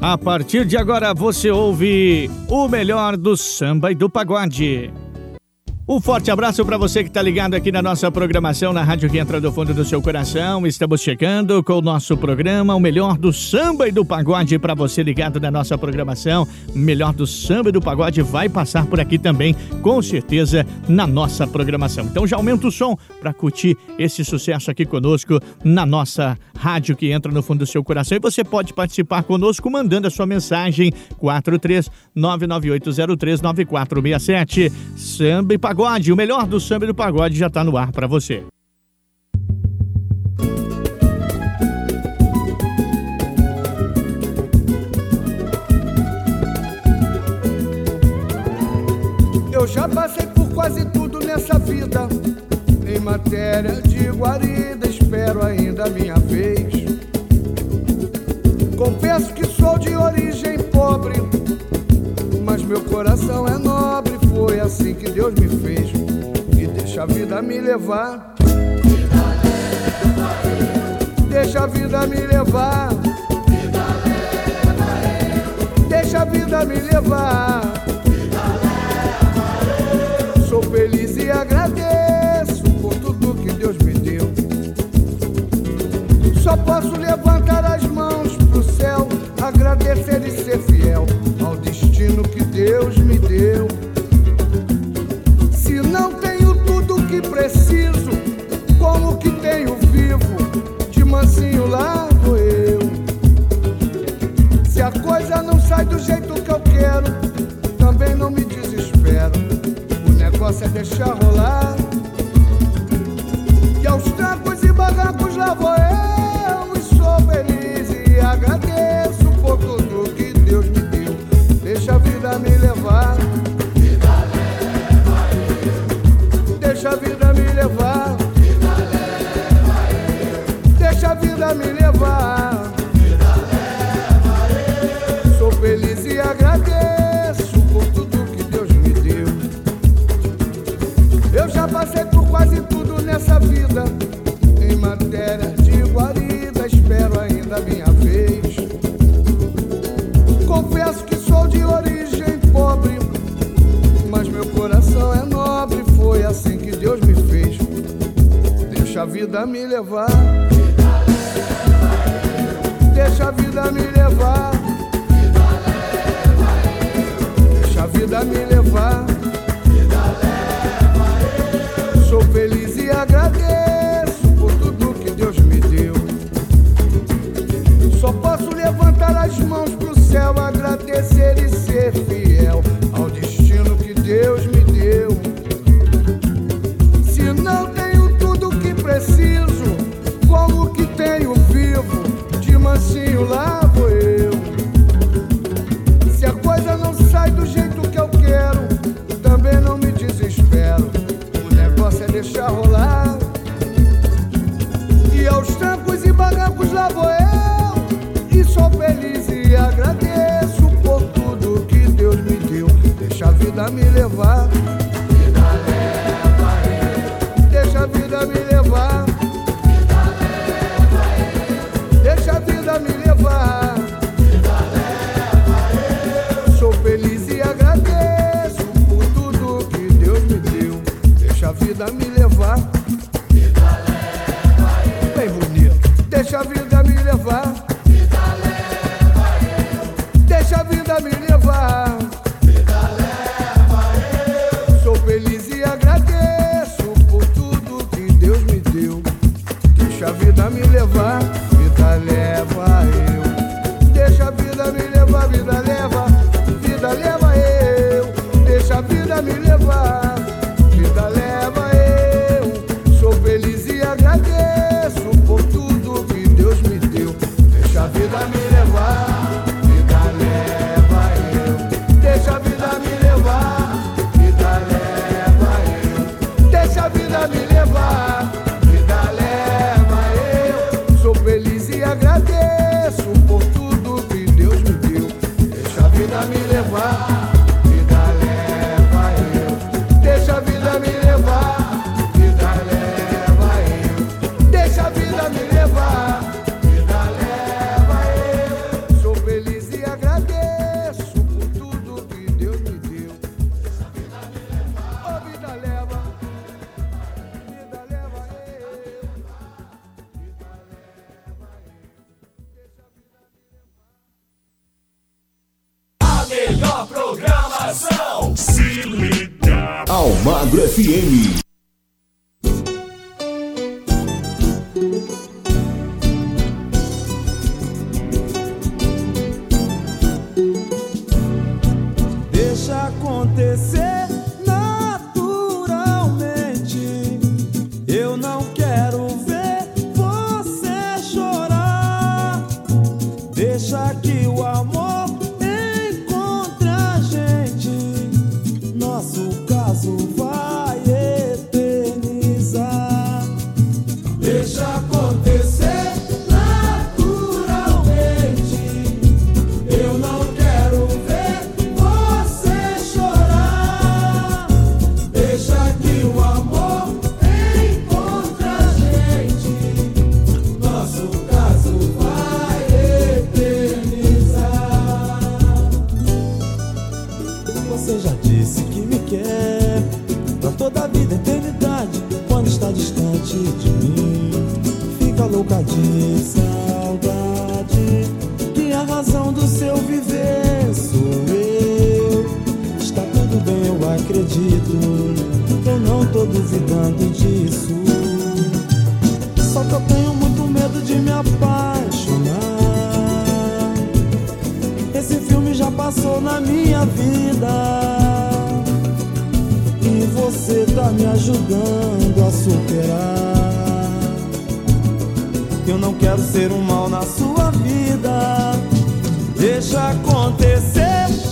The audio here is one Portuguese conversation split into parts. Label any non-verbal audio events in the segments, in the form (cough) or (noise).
A partir de agora você ouve o melhor do samba e do pagode. Um forte abraço para você que está ligado aqui na nossa programação na rádio que entra do fundo do seu coração. Estamos chegando com o nosso programa, o melhor do samba e do pagode para você ligado na nossa programação. O melhor do samba e do pagode vai passar por aqui também, com certeza, na nossa programação. Então já aumenta o som para curtir esse sucesso aqui conosco na nossa rádio que entra no fundo do seu coração. E você pode participar conosco mandando a sua mensagem 43 998039467. Samba e pagode pagode, o melhor do samba e do pagode já está no ar para você. Eu já passei por quase tudo nessa vida. Em matéria de guarida, espero ainda a minha vez. Confesso que sou de origem pobre, mas meu coração é nobre foi assim que Deus me fez. E deixa a vida me levar. Deixa a vida me levar. Deixa a vida me levar. Sou feliz e agradeço por tudo que Deus me deu. Só posso levantar as mãos pro céu, agradecer deixar rolar. E aos trancos e barrancos lá vou eu, e sou feliz e agradeço por tudo que Deus me deu. Deixa a vida me levar. Deixa a vida me levar. Deixa a vida me levar. Sou feliz e agradeço me levar. você tá me ajudando a superar. Eu não quero ser um mal na sua vida. Deixa acontecer.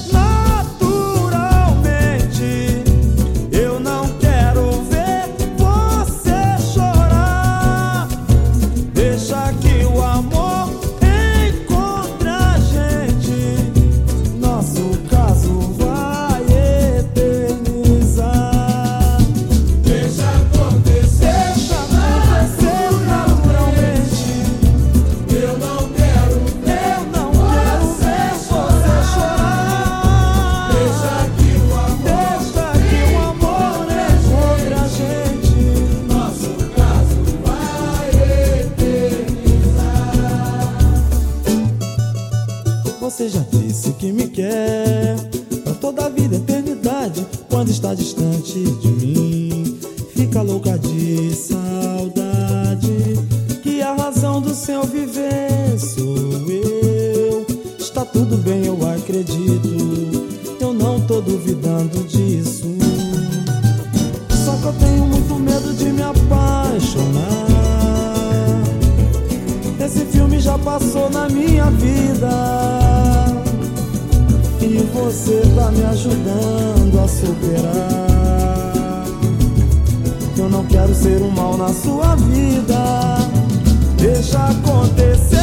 quer Pra toda a vida, eternidade Quando está distante de mim Fica louca de saudade Que a razão do seu viver sou eu. Está tudo bem, eu acredito Eu não tô duvidando disso. Só que eu tenho muito medo de me apaixonar. Esse filme já passou na minha vida você tá me ajudando a superar. Eu não quero ser um mal na sua vida. Deixa acontecer.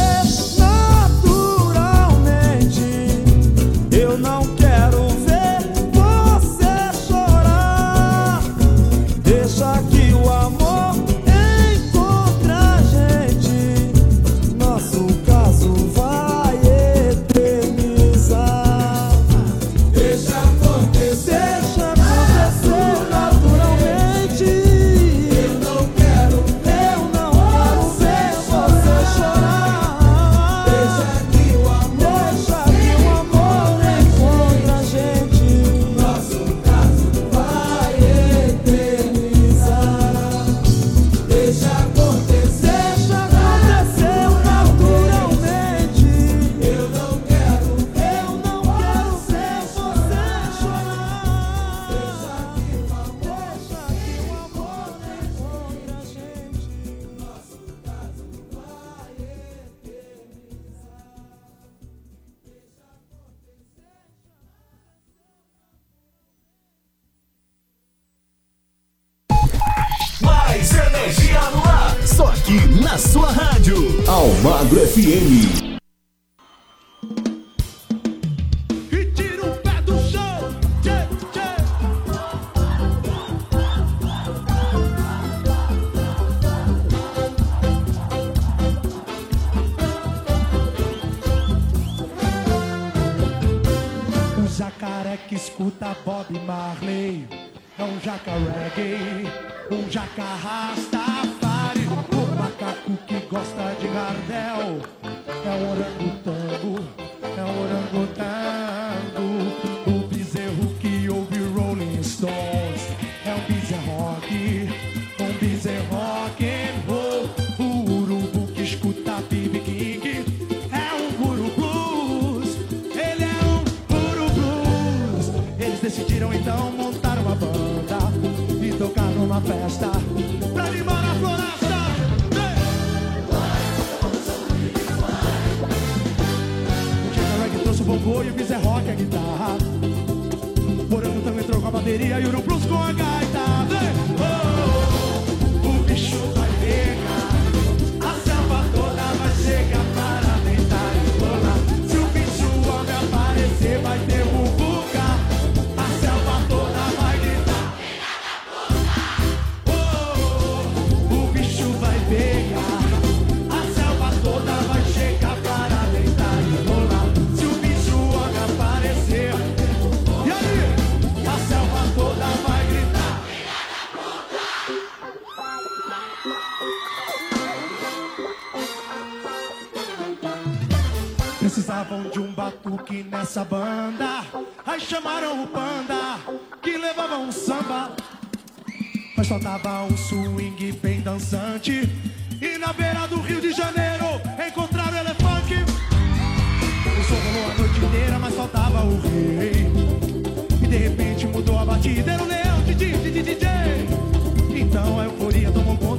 Precisavam de um batuque nessa banda. Aí chamaram o panda, que levava um samba. Mas faltava um swing bem dançante. E na beira do Rio de Janeiro encontraram o elefante. O som rolou a noite inteira, mas faltava o rei. E de repente mudou a batida, era o leão, DJ, DJ, DJ. Então a euforia tomou conta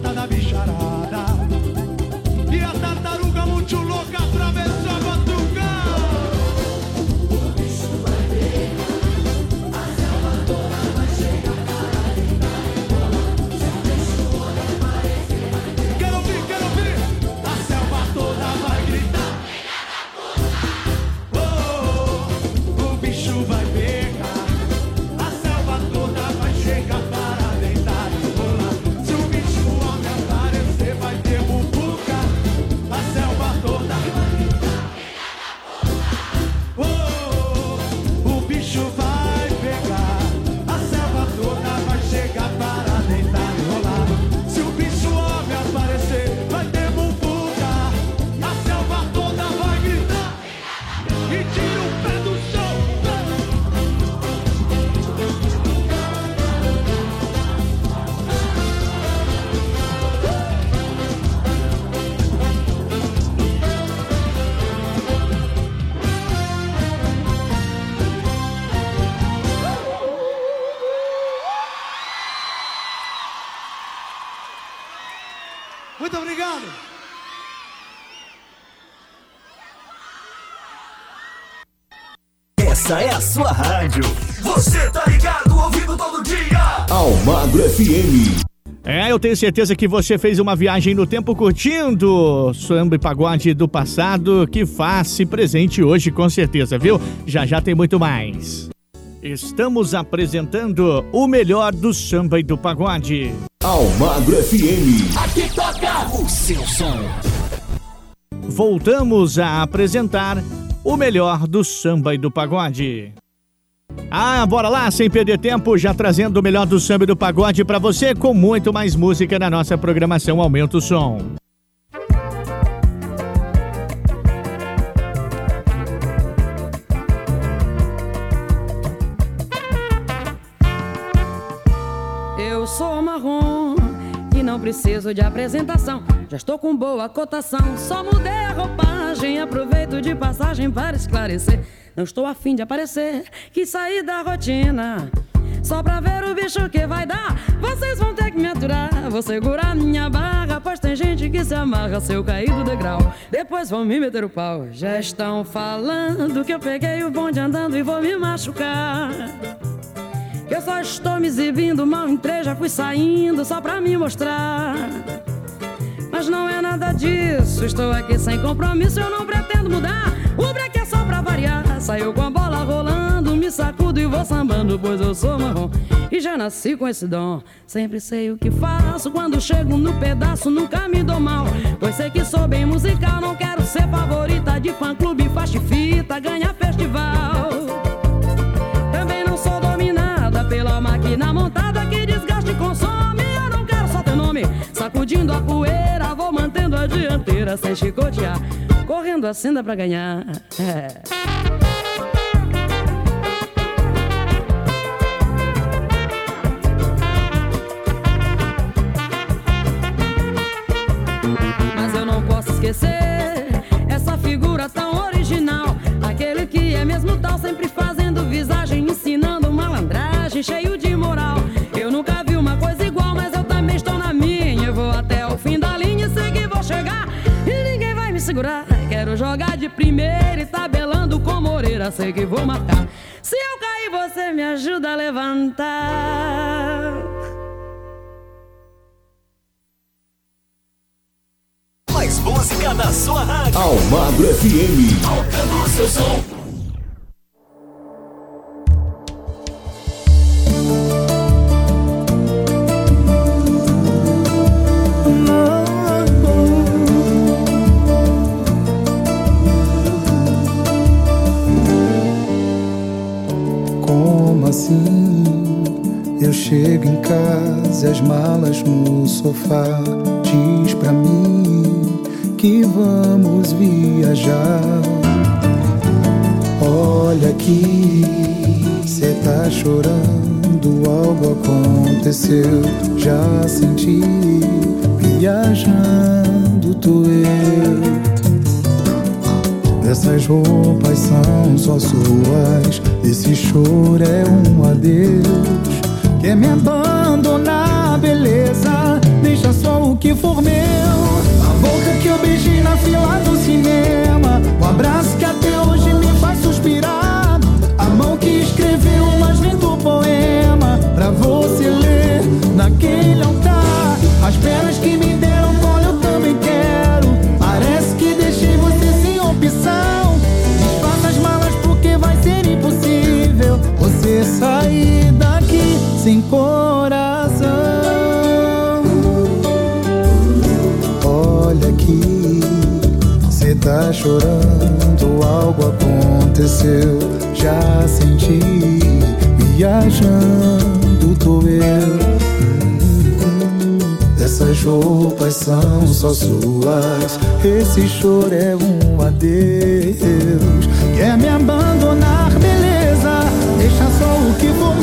Sua rádio. Você tá ligado, ouvindo todo dia. Almagro FM. É, eu tenho certeza que você fez uma viagem no tempo curtindo samba e pagode do passado que faz-se presente hoje, com certeza, viu? Já já tem muito mais. Estamos apresentando o melhor do samba e do pagode. Almagro FM. Aqui toca o seu som. Voltamos a apresentar o melhor do samba e do pagode. Ah, bora lá, sem perder tempo, já trazendo o melhor do samba e do pagode pra você com muito mais música na nossa programação Aumenta o Som. Preciso de apresentação. Já estou com boa cotação, só mudei a roupagem. Aproveito de passagem para esclarecer. Não estou afim de aparecer, quis sair da rotina. Só pra ver o bicho que vai dar, vocês vão ter que me aturar. Vou segurar minha barra, pois tem gente que se amarra se eu cair do degrau. Depois vão me meter o pau. Já estão falando que eu peguei o bonde andando e vou me machucar. Que eu só estou me exibindo, mal entrei, já fui saindo só pra me mostrar. Mas não é nada disso, estou aqui sem compromisso, eu não pretendo mudar. O break é só pra variar. Saiu com a bola rolando, me sacudo e vou sambando, pois eu sou marrom. E já nasci com esse dom. Sempre sei o que faço, quando chego no pedaço, nunca me dou mal. Pois sei que sou bem musical, não quero ser favorita de fã-clube, faixa e fita, ganhar festival. A dianteira sem chicotear. Correndo assim dá pra ganhar. É. Mas eu não posso esquecer essa figura tão original. Aquele que é mesmo tal, sempre fazendo visagem, ensinando malandragem. Jogar de primeira e tabelando com Moreira, sei que vou marcar. Se eu cair, você me ajuda a levantar. Mais música na sua rádio. Almagro FM. Tocando o seu som. Casa, as malas no sofá. Diz pra mim que vamos viajar. Olha aqui, cê tá chorando, algo aconteceu. Já senti, viajando tô eu. Essas roupas são só suas. Esse choro é um adeus. Quer me abandonar, beleza? Deixa só o que for meu. A boca que eu beijei na fila do cinema. O abraço que até hoje me faz suspirar. A mão que escreveu o mais lindo poema. Pra você ler naquele altar. As pernas que me deram mole eu também quero. Parece que deixei você sem opção. Desfaça as malas porque vai ser impossível você sair daqui sem coração. Olha aqui, cê tá chorando, algo aconteceu. Já senti, viajando tô eu. Essas roupas são só suas. Esse choro é um adeus. Quer me abandonar, beleza? Deixa só o que for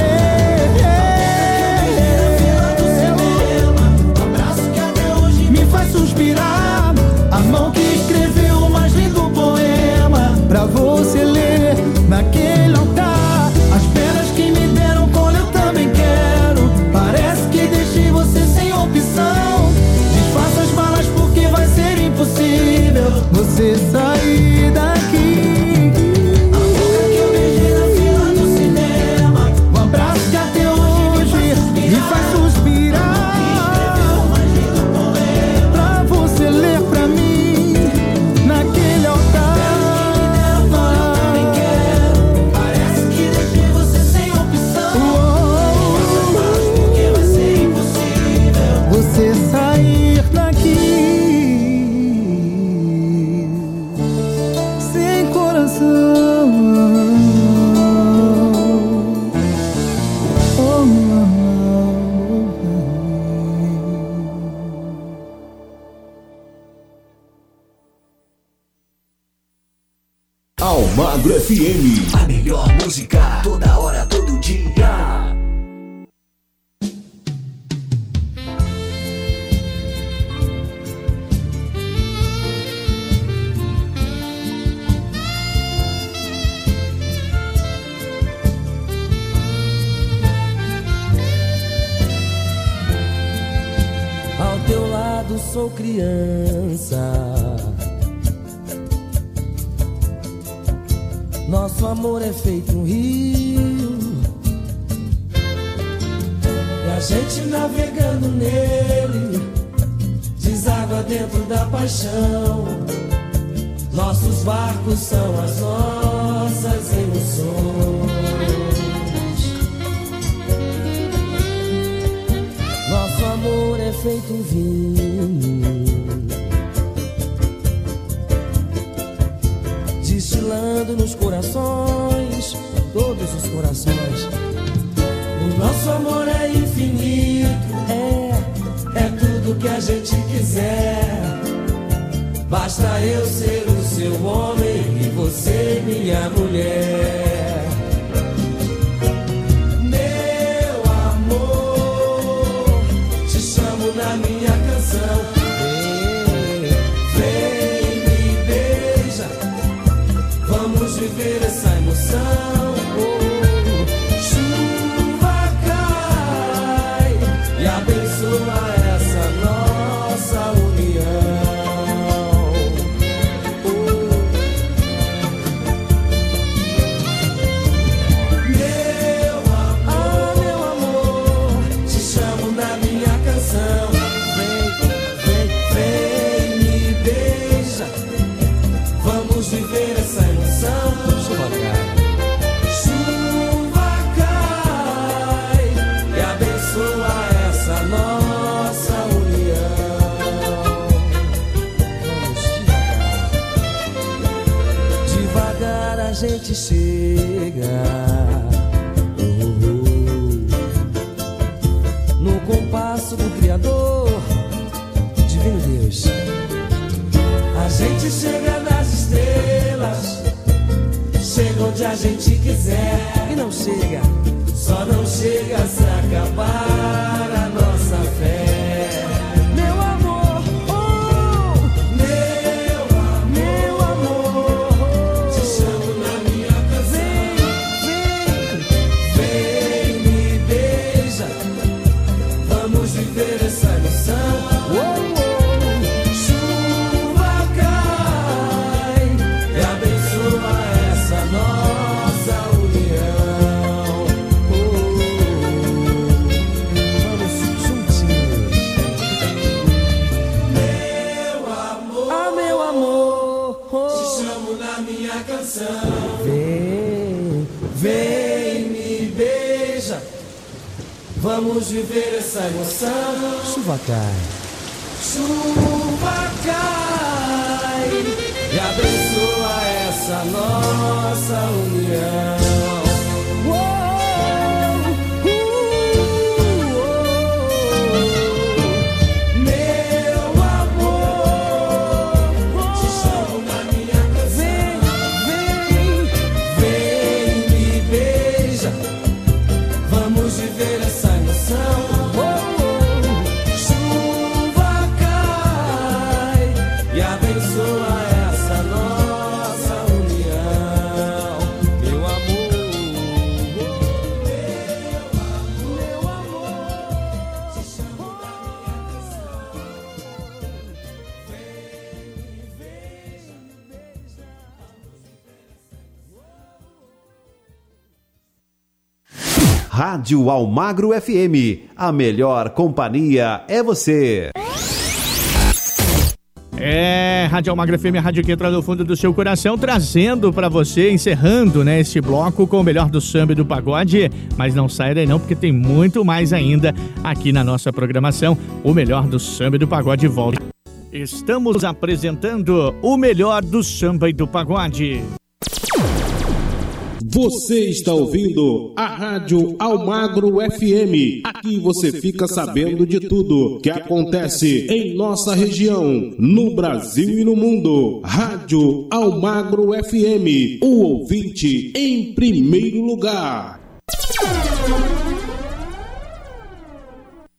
Rádio Almagro FM. A melhor companhia é você. É, Rádio Almagra FM, a rádio que entra no fundo do seu coração, trazendo pra você, encerrando, né, este bloco com o melhor do samba e do pagode. Mas não saia daí não, porque tem muito mais ainda aqui na nossa programação. O melhor do samba e do pagode volta. Estamos apresentando o melhor do samba e do pagode. Você está ouvindo a Rádio Almagro FM. Aqui você fica sabendo de tudo que acontece em nossa região, no Brasil e no mundo. Rádio Almagro FM, o ouvinte em primeiro lugar.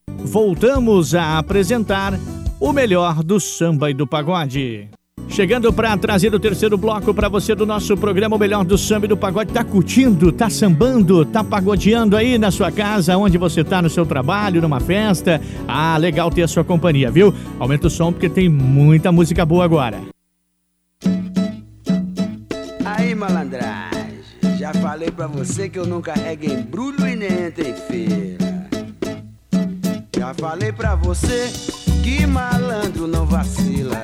Voltamos a apresentar o melhor do samba e do pagode. Chegando para trazer o terceiro bloco para você do nosso programa O Melhor do Samba e do Pagode. Tá curtindo, tá sambando, tá pagodeando aí na sua casa, onde você tá no seu trabalho, numa festa. Ah, legal ter a sua companhia, viu? Aumenta o som porque tem muita música boa agora. Aí, malandragem, já falei pra você que eu não carrego embrulho e nem entro em feira. Já falei pra você que malandro não vacila.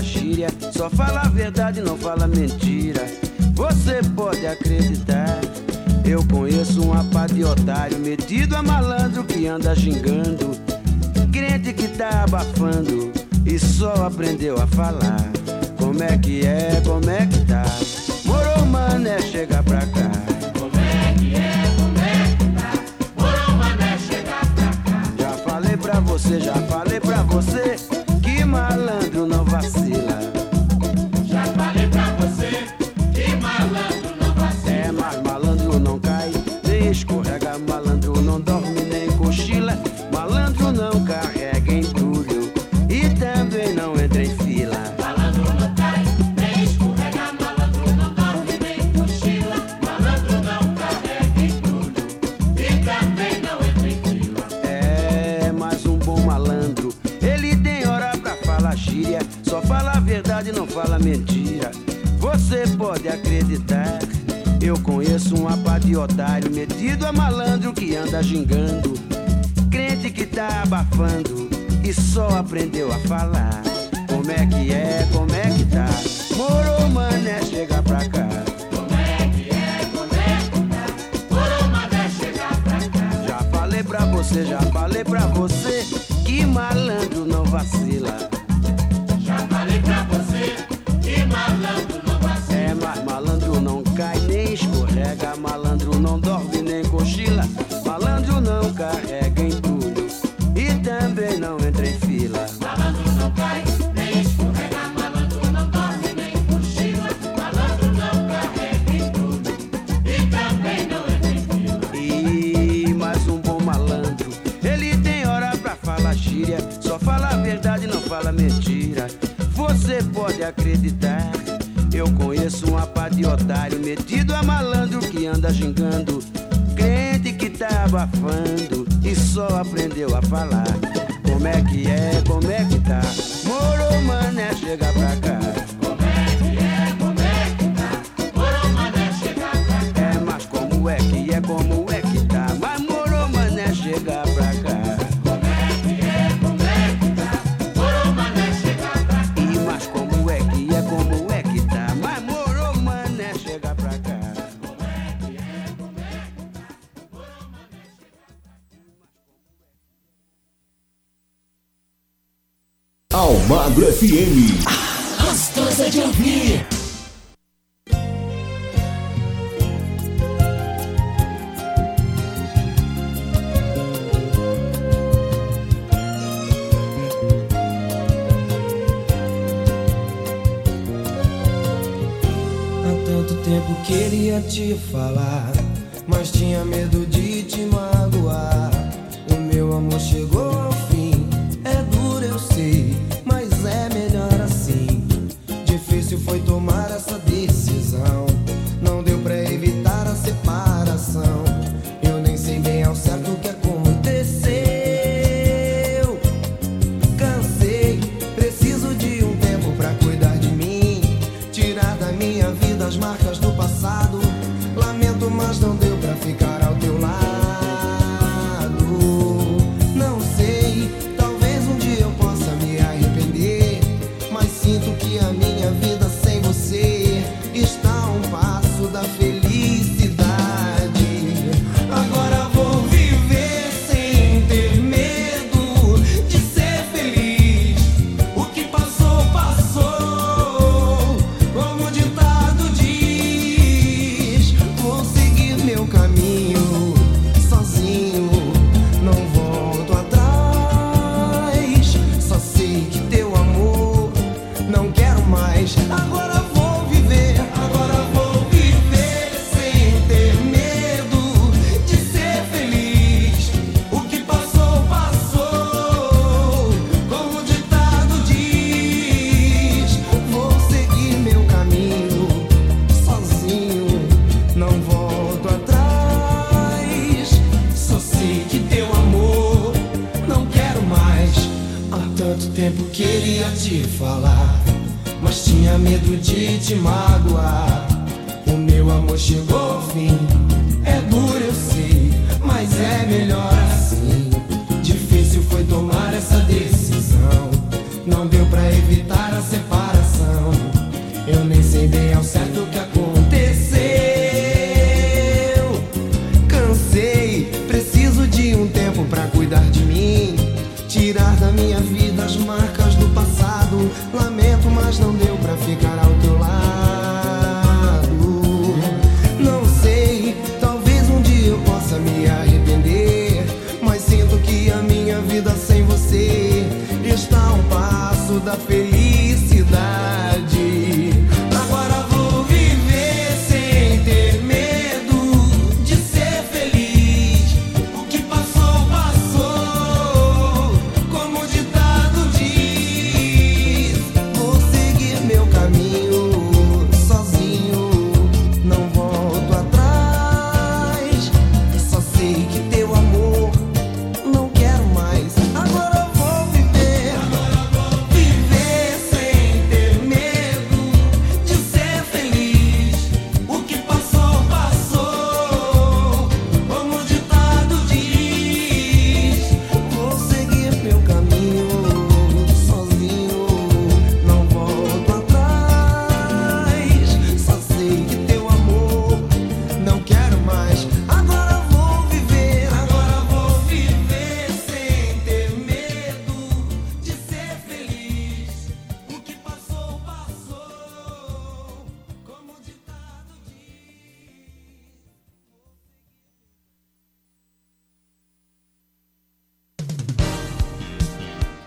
Gíria. Só fala a verdade, não fala mentira. Você pode acreditar. Eu conheço um apá de otário, metido a malandro que anda xingando. Crente que tá abafando e só aprendeu a falar. Como é que é, como é que tá? Moro, mané, chega pra cá. Falar, te falar, mas tinha medo de te magoar.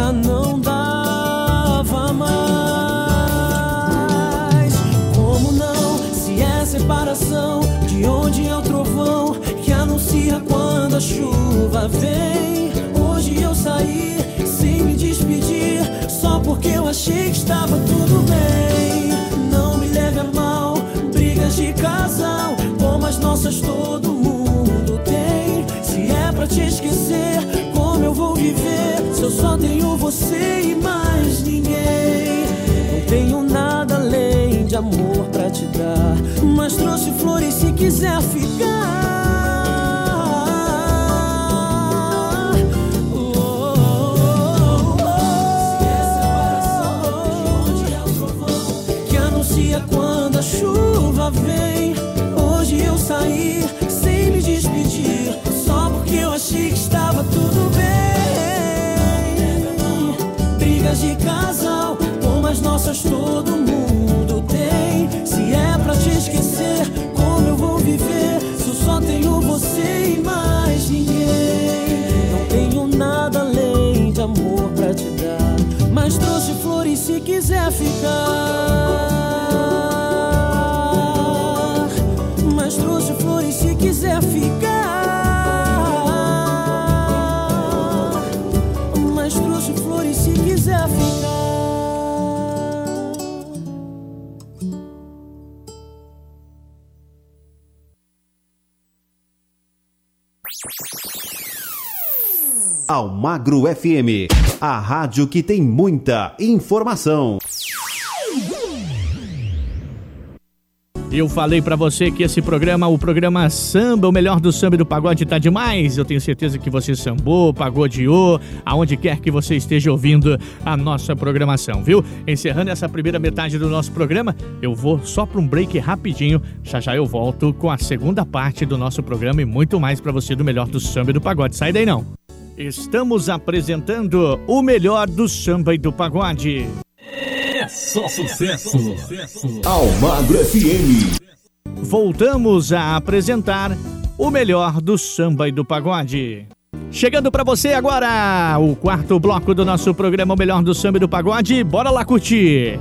Já não dava mais. Como não? Se é separação, de onde é o trovão que anuncia quando a chuva vem? Hoje eu saí sem me despedir, só porque eu achei que estava tudo bem. Não me leve a mal, brigas de casal, como as nossas todo mundo tem. Se é pra te esquecer, vou viver? Se eu só tenho você e mais ninguém. Não tenho nada além de amor pra te dar, mas trouxe flores se quiser ficar. Que anuncia quando a chuva vem. Hoje eu saí Brigas de casal, como as nossas todo mundo tem. Se é pra te esquecer, como eu vou viver? Se eu só tenho você e mais ninguém. Não tenho nada além de amor pra te dar, mas trouxe flores se quiser ficar. Almagro FM, a rádio que tem muita informação. Eu falei pra você que esse programa, o programa Samba, o melhor do samba e do pagode, tá demais. Eu tenho certeza que você sambou, pagodeou, aonde quer que você esteja ouvindo a nossa programação, viu? Encerrando essa primeira metade do nosso programa, eu vou só pra um break rapidinho. Já já eu volto com a segunda parte do nosso programa e muito mais pra você do melhor do samba e do pagode. Sai daí não. Estamos apresentando o melhor do samba e do pagode. É só sucesso. Almagro FM. Voltamos a apresentar o melhor do samba e do pagode. Chegando pra você agora, o quarto bloco do nosso programa O Melhor do Samba e do Pagode. Bora lá curtir!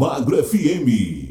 Almagro FM.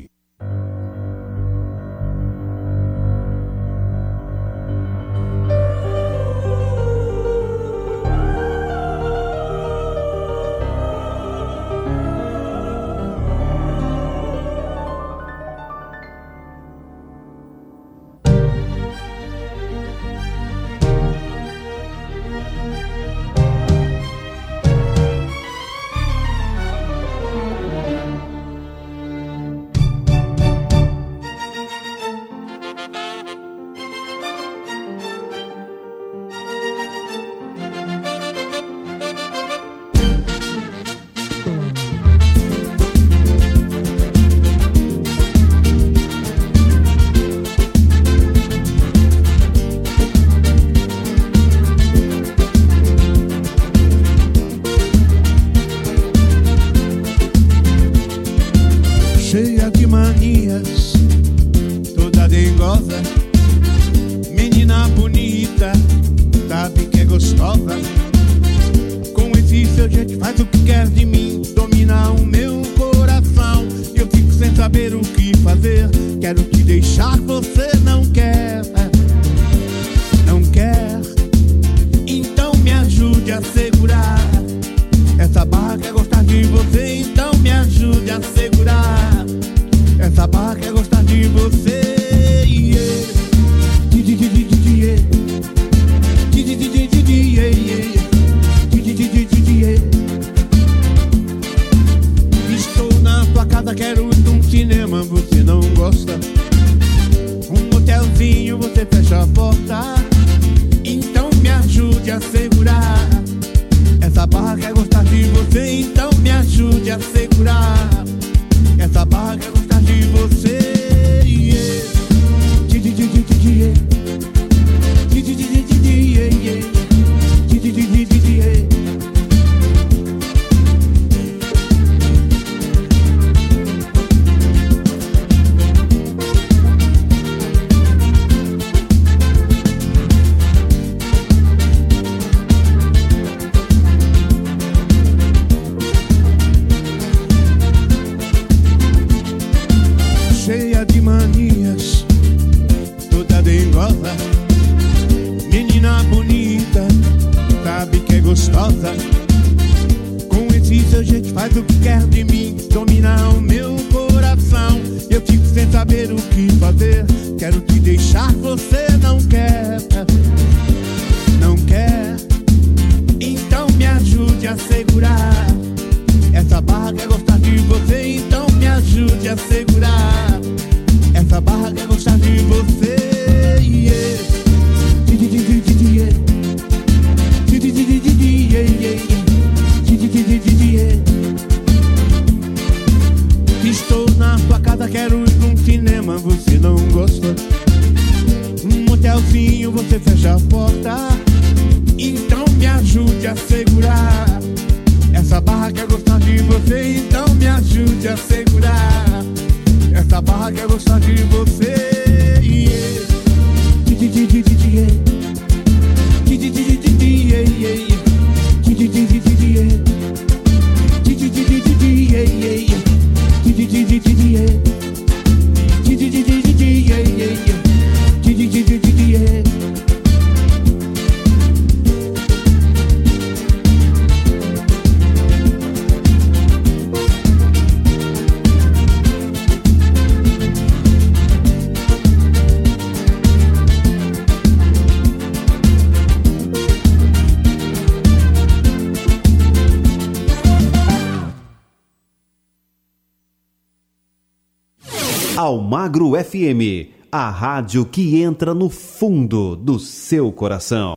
Almagro FM, a rádio que entra no fundo do seu coração.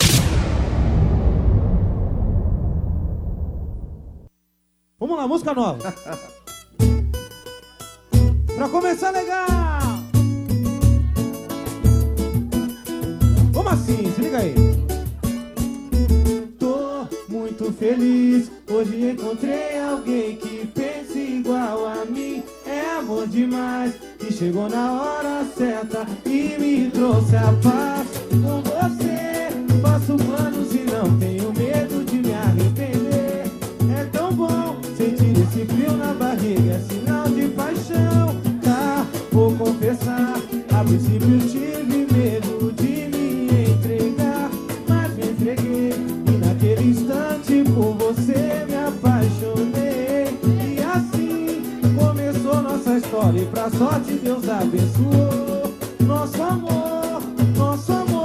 Vamos lá, música nova. (laughs) pra começar legal. Como assim? Se liga aí. Tô muito feliz. Hoje encontrei alguém que pensa igual a mim. Amor demais. Que chegou na hora certa e me trouxe a paz. E pra sorte Deus abençoou nosso amor, nosso amor.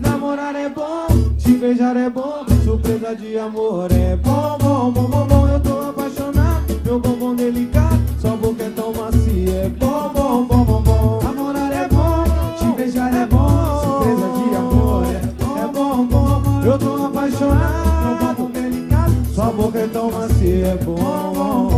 Namorar é bom, te beijar é bom, surpresa de amor é bom, bom, bom, bom, bom. Eu tô apaixonado, meu bombom delicado, sua boca é tão macia, é bom, bom, bom, bom, bom. Namorar é bom, te beijar é bom, surpresa de amor é, é bom, bom. Eu tô apaixonado, meu bombom delicado, sua boca é tão macia, é bom, bom.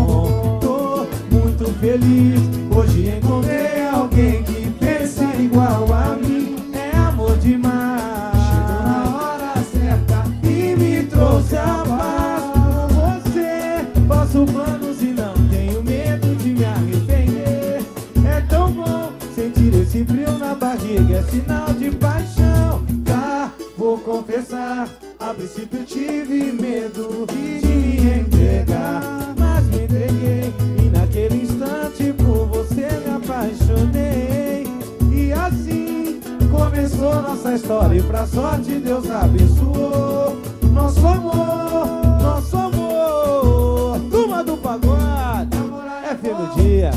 Feliz, hoje encontrei alguém que pensa igual a mim, é amor demais. Chegou na hora certa e me trouxe a paz. Com você faço planos e não tenho medo de me arrepender. É tão bom sentir esse frio na barriga, é sinal de paixão. Tá, vou confessar, a princípio tive nossa história e pra sorte Deus abençoou nosso amor, nosso amor. Turma do pagode, é fim do dia.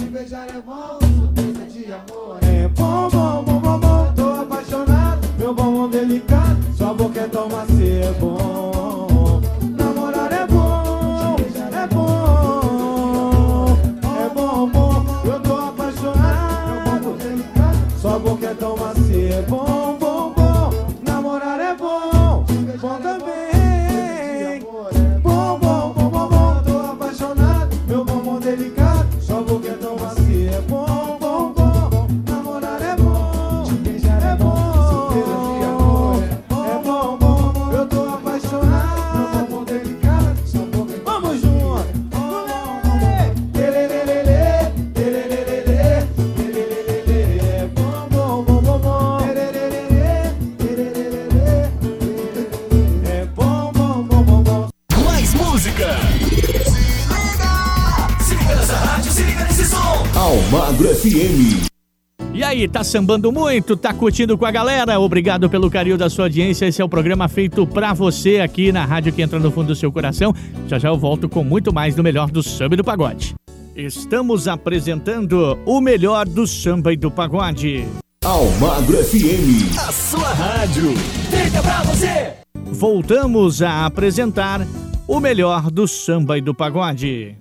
sambando muito, tá curtindo com a galera. Obrigado pelo carinho da sua audiência. Esse é o programa feito pra você aqui na rádio que entra no fundo do seu coração. Já já eu volto com muito mais do melhor do samba e do pagode. Estamos apresentando o melhor do samba e do pagode. Almagro FM, a sua rádio. feita pra você. Voltamos a apresentar o melhor do samba e do pagode.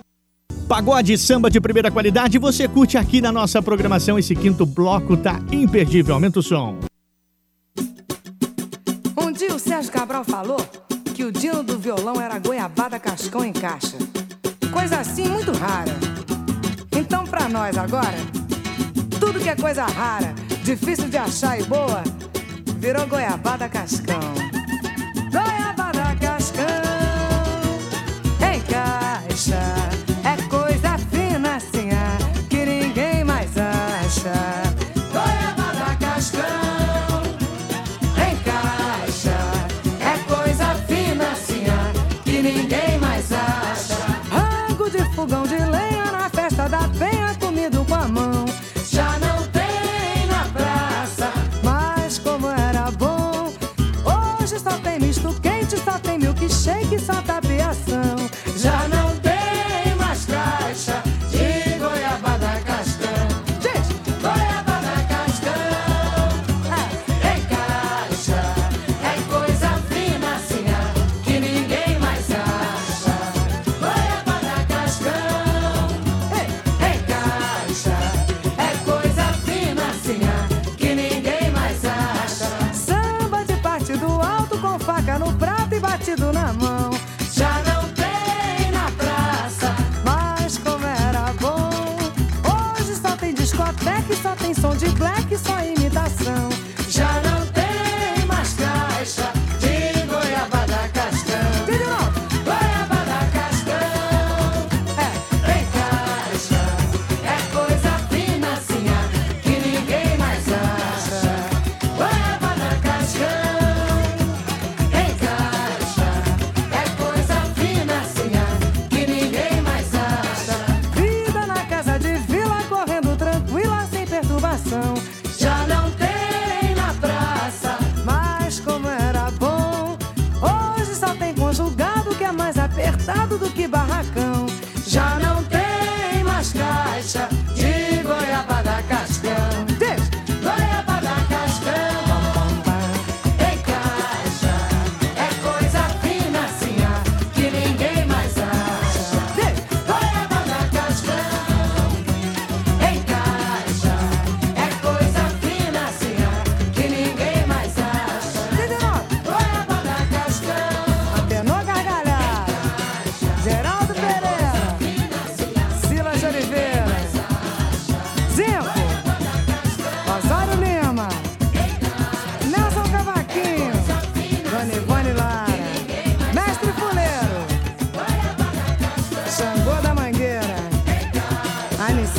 Pagode samba de primeira qualidade, você curte aqui na nossa programação. Esse quinto bloco tá imperdível. Aumenta o som. Um dia o Sérgio Cabral falou que o dino do violão era goiabada cascão em caixa. Coisa assim muito rara. Então, pra nós agora, tudo que é coisa rara, difícil de achar e boa, virou goiabada cascão. Goiabada! de lenha na festa da penha, comido com a mão. Já não tem na praça, mas como era bom. Hoje só tem misto quente, só tem milkshake, só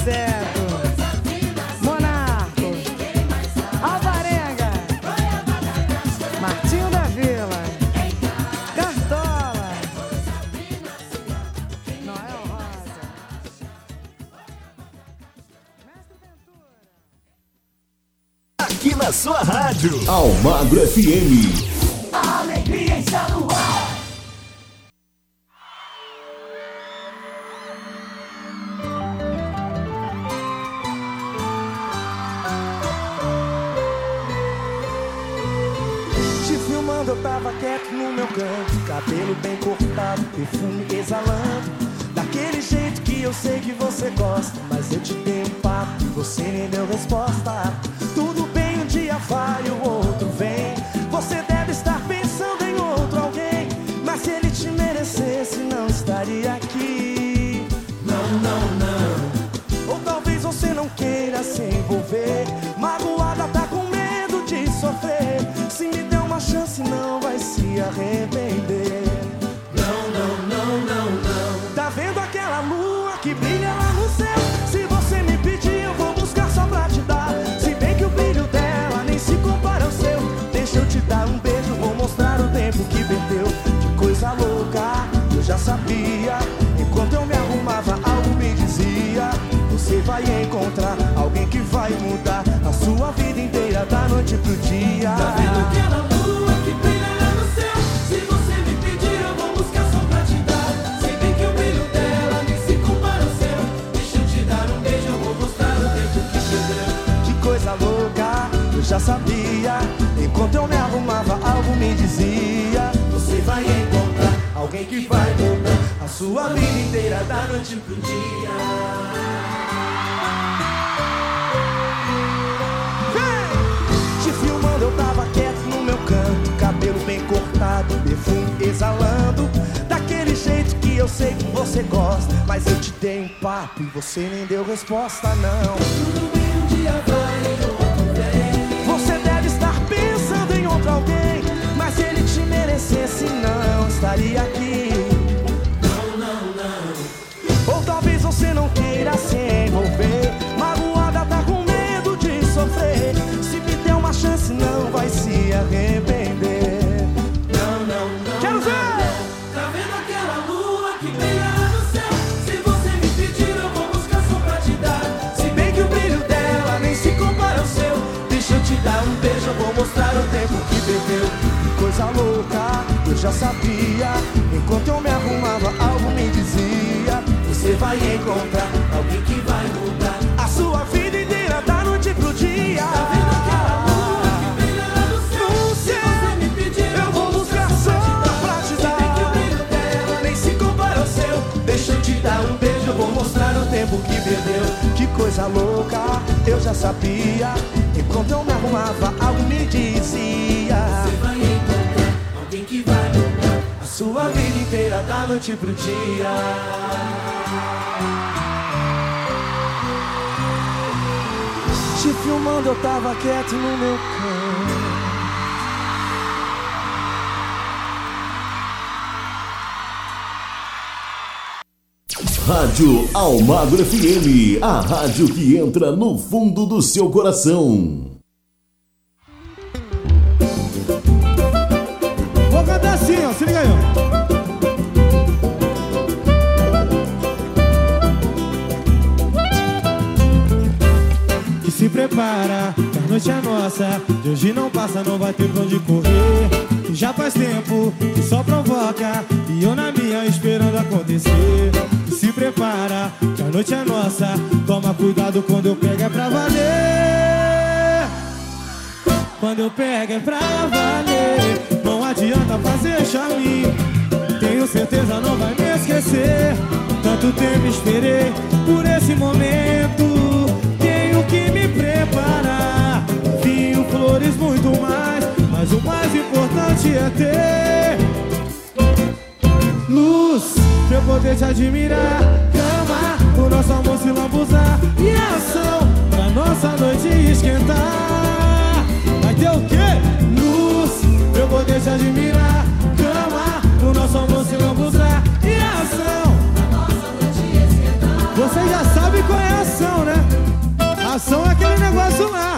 certo. Monarco. Alvarenga. Martinho da Vila. Cartola. Noel Rosa. Aqui na sua rádio. Almagro FM. Resposta, já sabia. Enquanto eu me arrumava, algo me dizia: Você vai encontrar alguém que vai mudar. A sua vida inteira da noite pro dia. Tá vendo aquela lua que brilha lá no céu? No Se céu, você me pedir, eu vou buscar só pra te Se bem que o dar. brilho dela nem se compara ao seu. Deixa eu te dar um beijo, eu vou mostrar o tempo que perdeu. Que coisa louca, eu já sabia. Enquanto eu me arrumava, algo me dizia: Você vai encontrar que a sua vida inteira da noite pro dia. Te filmando, eu tava quieto no meu canto. Rádio Almagro FM, a rádio que entra no fundo do seu coração. Hoje não passa, não vai ter pra onde correr. Já faz tempo que só provoca. E eu na minha esperando acontecer. Se prepara, que a noite é nossa. Toma cuidado quando eu pego é pra valer. Quando eu pego é pra valer Não adianta fazer charminho Tenho certeza não vai me esquecer Tanto tempo esperei por esse momento poder te admirar. Cama, o nosso amor se lambuzar. E ação, pra nossa noite esquentar. Vai ter o quê? Luz, pra eu poder te admirar. Cama, o nosso amor se lambuzar. E ação, pra nossa noite esquentar. Você já sabe qual é a ação, né? Ação é aquele negócio lá.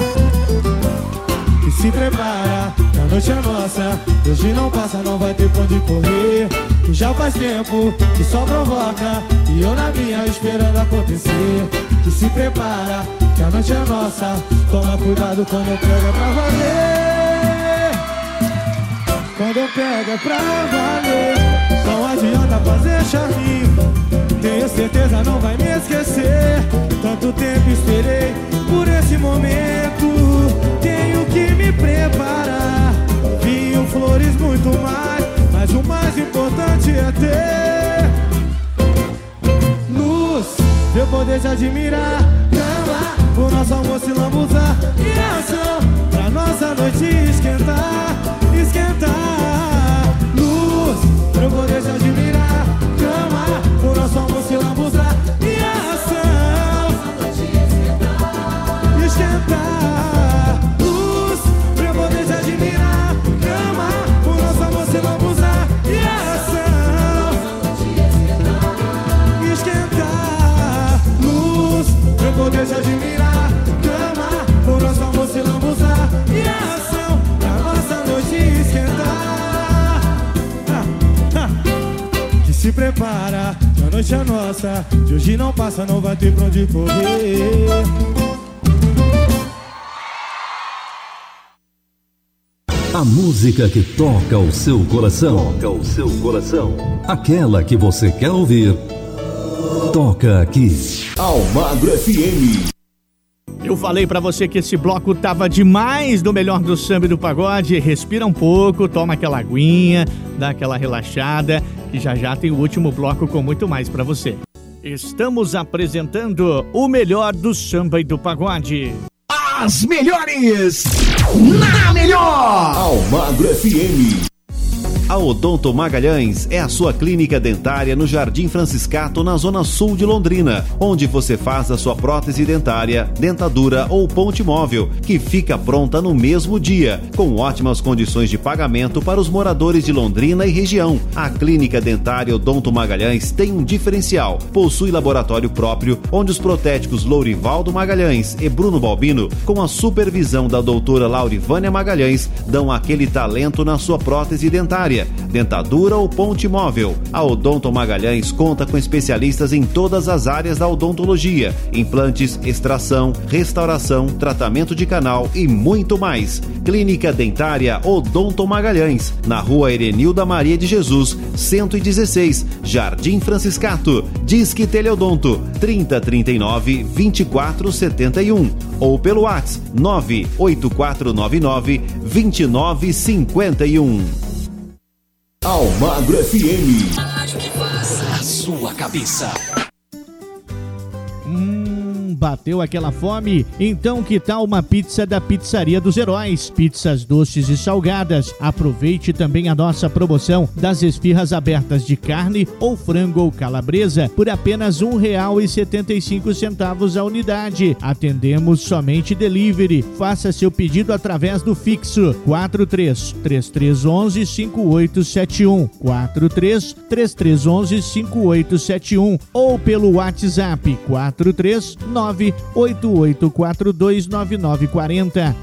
E se prepara, a noite é nossa. Hoje não passa, não vai ter pra onde correr Que já faz tempo que só provoca E eu na minha esperando acontecer. Que se prepara, que a noite é nossa. Toma cuidado quando eu pego pra valer. Quando eu pego pra valer. Não adianta fazer charminho Tenho certeza não vai me esquecer. Tanto tempo esperei por esse momento. Tenho que me preparar. Vinho, flores, muito mais Mas o mais importante é ter Luz, pra eu poder te admirar Cama, o nosso amor se lambuzar E ação, pra nossa noite esquentar Esquentar Luz, pra eu poder te admirar Cama, o nosso amor se lambuzar E ação Esquentar Luz, te admirar Cama, o nosso amor se lambuzar E ação, pra nossa noite esquentar Ah, ah. Que se prepara, que a noite é nossa De hoje não passa, não vai ter pra onde correr A música que toca o seu coração. Toca o seu coração. Aquela que você quer ouvir. Toca aqui. Almagro FM. Eu falei para você que esse bloco tava demais do melhor do samba e do pagode. Respira um pouco, toma aquela aguinha, dá aquela relaxada, que já já tem o último bloco com muito mais para você. Estamos apresentando o melhor do samba e do pagode. As melhores na melhor. Almagro FM. A Odonto Magalhães é a sua clínica dentária no Jardim Franciscato, na zona sul de Londrina, onde você faz a sua prótese dentária, dentadura ou ponte móvel, que fica pronta no mesmo dia, com ótimas condições de pagamento para os moradores de Londrina e região. A clínica dentária Odonto Magalhães tem um diferencial. Possui laboratório próprio, onde os protéticos Lourivaldo Magalhães e Bruno Balbino, com a supervisão da doutora Laurivânia Magalhães, dão aquele talento na sua prótese dentária dentadura ou ponte móvel. A Odonto Magalhães conta com especialistas em todas as áreas da odontologia: implantes, extração, restauração, tratamento de canal e muito mais. Clínica Dentária Odonto Magalhães, na rua Erenilda Maria de Jesus, 116, Jardim Franciscato. Disque Teleodonto 3039 2471 ou pelo WhatsApp 98499 2951. Almagro FM. A sua cabeça. Bateu aquela fome? Então que tal uma pizza da Pizzaria dos Heróis? Pizzas doces e salgadas. Aproveite também a nossa promoção das esfirras abertas de carne ou frango ou calabresa por apenas cinco centavos a unidade. Atendemos somente delivery. Faça seu pedido através do fixo 43 3311 5871 43 3311 5871 ou pelo WhatsApp 43 988429940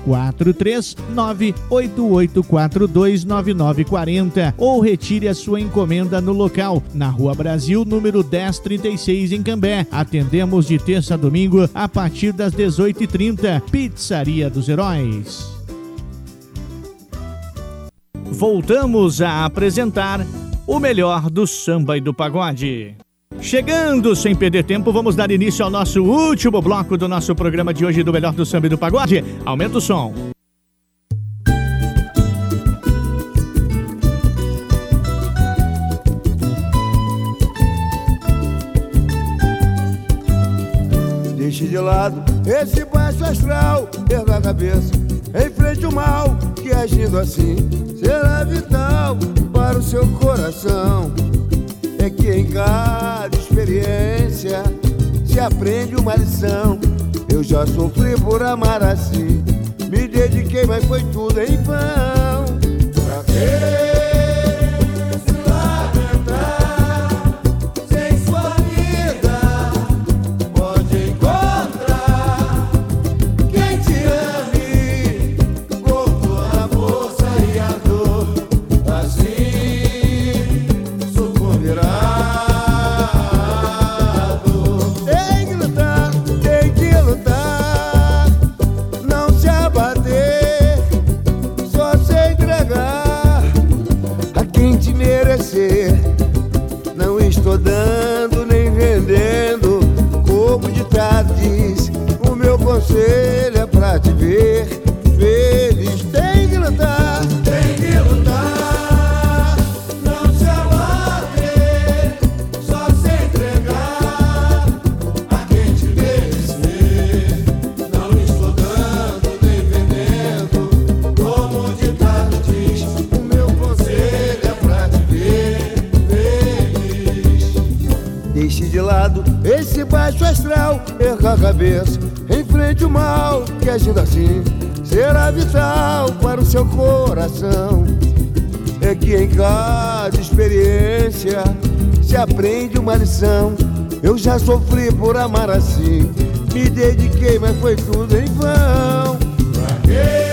43 988429940 ou retire a sua encomenda no local na Rua Brasil, número 1036 em Cambé. Atendemos de terça a domingo a partir das 18h30. Pizzaria dos Heróis. Voltamos a apresentar o melhor do samba e do pagode. Chegando sem perder tempo, vamos dar início ao nosso último bloco do nosso programa de hoje do Melhor do Samba e do Pagode. Aumenta o som. Deixe de lado esse baixo astral, erga a cabeça, enfrente o mal que agindo assim será vital para o seu coração. É que em cada experiência se aprende uma lição. Eu já sofri por amar assim, me dediquei, mas foi tudo em vão. Pra quê? Agindo assim será vital para o seu coração. É que em cada experiência se aprende uma lição. Eu já sofri por amar assim, me dediquei, mas foi tudo em vão. Pra quê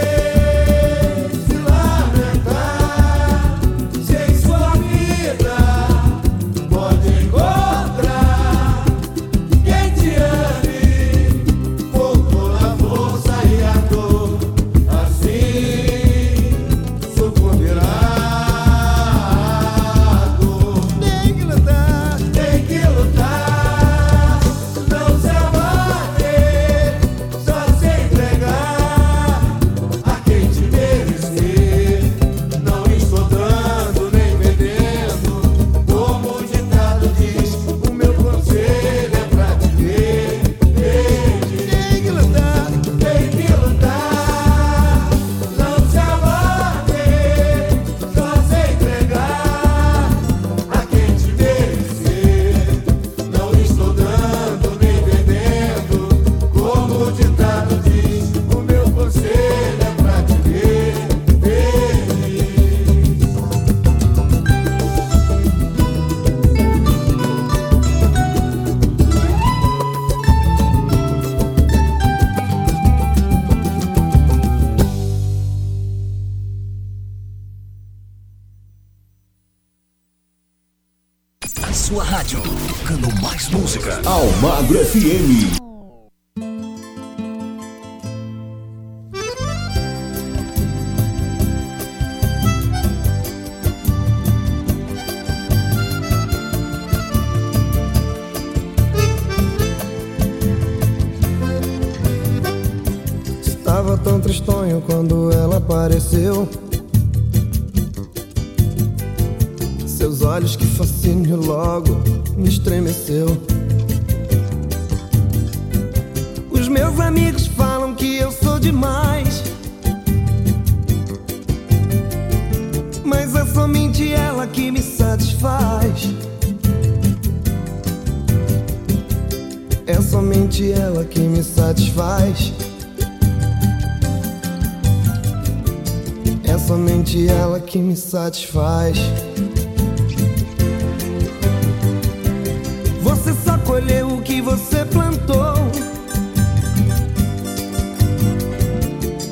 colher o que você plantou.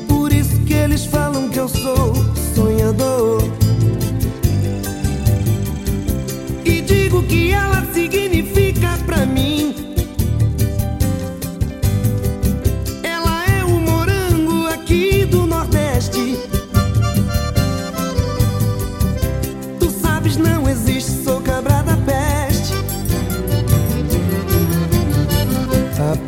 Por isso que eles falam que eu sou sonhador.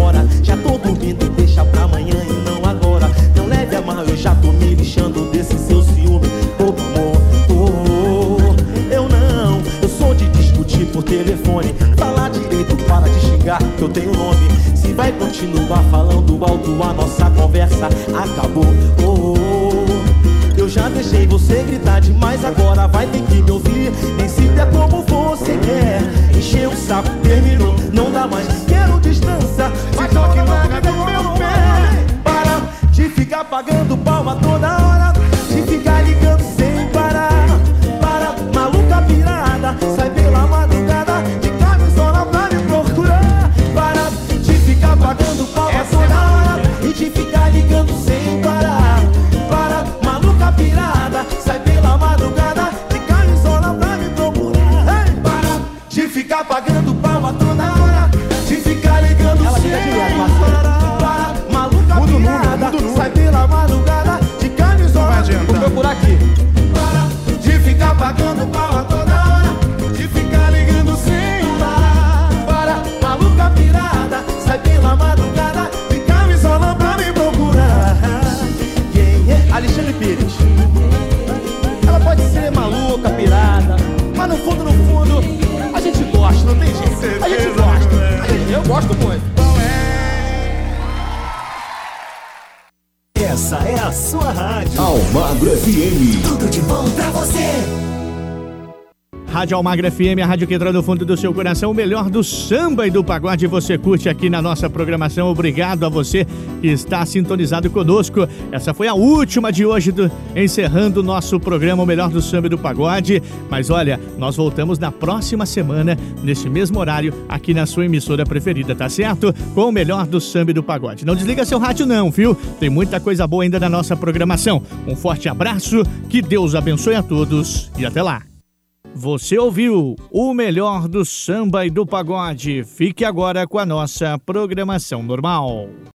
Hora? Já tô dormindo, deixa pra amanhã e não agora. Não leve a mal, eu já tô me lixando desse seu ciúme. Ô amor, oh, eu não, eu sou de discutir por telefone. Falar direito, para de xingar, que eu tenho nome. Se vai continuar falando alto, a nossa conversa acabou. Oh, eu já deixei você gritar demais, agora vai ter que me ouvir. Nem se der como você quer. Encheu o saco, terminou, não dá mais. Pagando palma FM. Rádio Almagra FM, a rádio que entra no fundo do seu coração, o melhor do samba e do pagode você curte aqui na nossa programação. Obrigado a você que está sintonizado conosco. Essa foi a última de hoje, do- encerrando o nosso programa O Melhor do Samba e do Pagode. Mas olha, nós voltamos na próxima semana, nesse mesmo horário, aqui na sua emissora preferida, tá certo? Com o melhor do samba e do pagode. Não desliga seu rádio não, viu? Tem muita coisa boa ainda na nossa programação. Um forte abraço, que Deus abençoe a todos e até lá. Você ouviu o melhor do samba e do pagode. Fique agora com a nossa programação normal.